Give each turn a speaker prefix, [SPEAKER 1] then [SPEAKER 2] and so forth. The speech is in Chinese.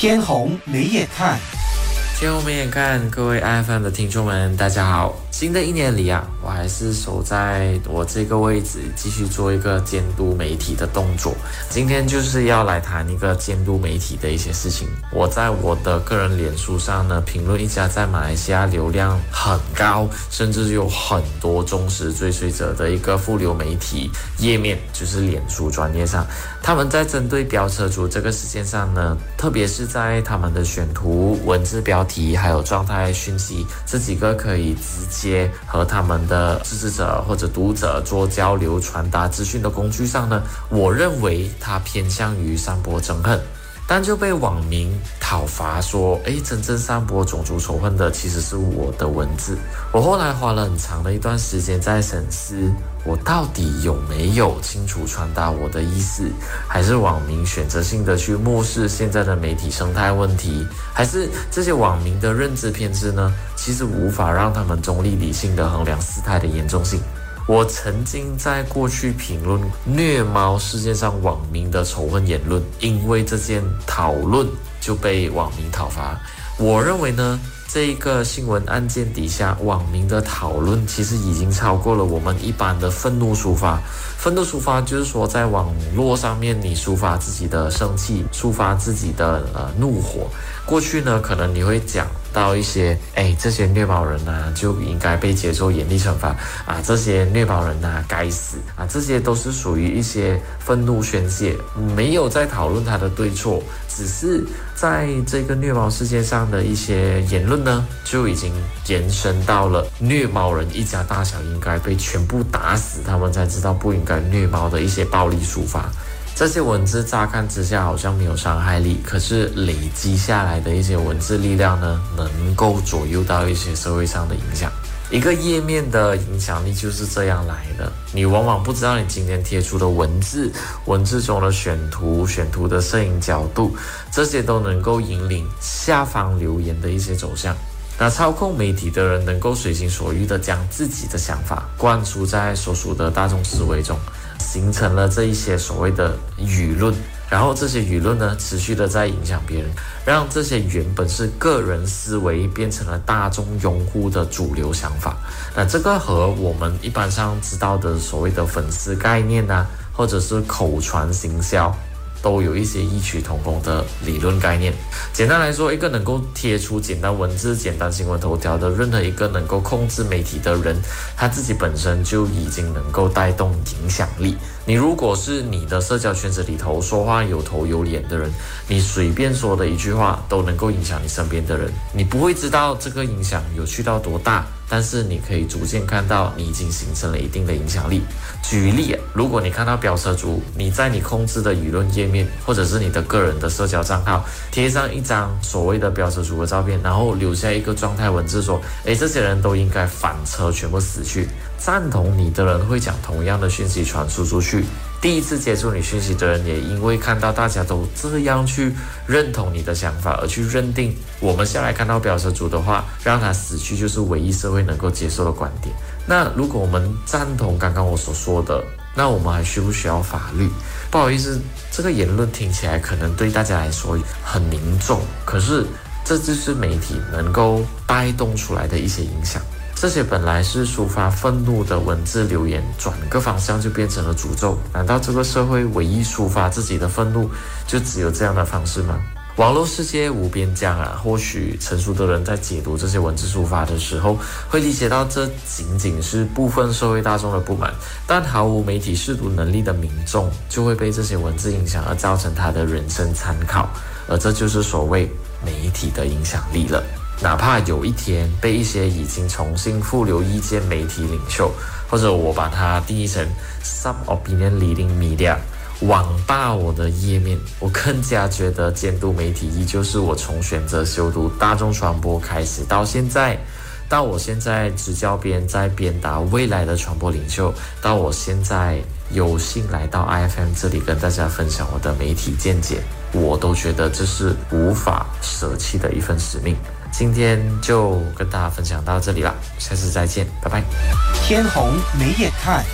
[SPEAKER 1] 天虹没眼看，
[SPEAKER 2] 天虹没眼看，各位 iFM 的听众们，大家好。新的一年里啊，我还是守在我这个位置，继续做一个监督媒体的动作。今天就是要来谈一个监督媒体的一些事情。我在我的个人脸书上呢，评论一家在马来西亚流量很高，甚至有很多忠实追随者的一个副流媒体页面，就是脸书专业上，他们在针对飙车族这个事件上呢，特别是在他们的选图、文字标题还有状态讯息这几个可以直接。和他们的支持者或者读者做交流、传达资讯的工具上呢，我认为它偏向于散播憎恨。但就被网民讨伐说，哎，真正散播种族仇恨的其实是我的文字。我后来花了很长的一段时间在审视，我到底有没有清楚传达我的意思，还是网民选择性的去漠视现在的媒体生态问题，还是这些网民的认知偏执呢？其实无法让他们中立理性的衡量事态的严重性。我曾经在过去评论虐猫事件上网民的仇恨言论，因为这件讨论就被网民讨伐。我认为呢，这一个新闻案件底下网民的讨论，其实已经超过了我们一般的愤怒抒发。愤怒抒发就是说，在网络上面你抒发自己的生气，抒发自己的呃怒火。过去呢，可能你会讲。到一些哎，这些虐猫人呐就应该被接受严厉惩罚啊！这些虐猫人呐该死啊！这些都是属于一些愤怒宣泄，没有在讨论他的对错，只是在这个虐猫事件上的一些言论呢，就已经延伸到了虐猫人一家大小应该被全部打死，他们才知道不应该虐猫的一些暴力处罚。这些文字乍看之下好像没有伤害力，可是累积下来的一些文字力量呢，能够左右到一些社会上的影响。一个页面的影响力就是这样来的。你往往不知道你今天贴出的文字、文字中的选图、选图的摄影角度，这些都能够引领下方留言的一些走向。那操控媒体的人能够随心所欲地将自己的想法灌输在所属的大众思维中。形成了这一些所谓的舆论，然后这些舆论呢，持续的在影响别人，让这些原本是个人思维变成了大众拥护的主流想法。那这个和我们一般上知道的所谓的粉丝概念呢，或者是口传行销。都有一些异曲同工的理论概念。简单来说，一个能够贴出简单文字、简单新闻头条的任何一个能够控制媒体的人，他自己本身就已经能够带动影响力。你如果是你的社交圈子里头说话有头有脸的人，你随便说的一句话都能够影响你身边的人。你不会知道这个影响有去到多大。但是你可以逐渐看到，你已经形成了一定的影响力。举例，如果你看到飙车族，你在你控制的舆论页面，或者是你的个人的社交账号，贴上一张所谓的飙车族的照片，然后留下一个状态文字，说：“诶，这些人都应该反车，全部死去。”赞同你的人会将同样的讯息传输出去。第一次接触你讯息的人，也因为看到大家都这样去认同你的想法，而去认定我们下来看到飙车族的话，让他死去就是唯一社会能够接受的观点。那如果我们赞同刚刚我所说的，那我们还需不需要法律？不好意思，这个言论听起来可能对大家来说很凝重，可是这就是媒体能够带动出来的一些影响。这些本来是抒发愤怒的文字留言，转个方向就变成了诅咒。难道这个社会唯一抒发自己的愤怒，就只有这样的方式吗？网络世界无边疆啊！或许成熟的人在解读这些文字抒发的时候，会理解到这仅仅是部分社会大众的不满，但毫无媒体试读能力的民众，就会被这些文字影响而造成他的人生参考，而这就是所谓媒体的影响力了。哪怕有一天被一些已经重新复流意见媒体领袖，或者我把它定义成 some opinion leading media，网霸我的页面，我更加觉得监督媒体依旧是我从选择修读大众传播开始到现在，到我现在执教边在鞭打未来的传播领袖，到我现在有幸来到 IFM 这里跟大家分享我的媒体见解，我都觉得这是无法舍弃的一份使命。今天就跟大家分享到这里了，下次再见，拜拜。
[SPEAKER 1] 天虹没眼看。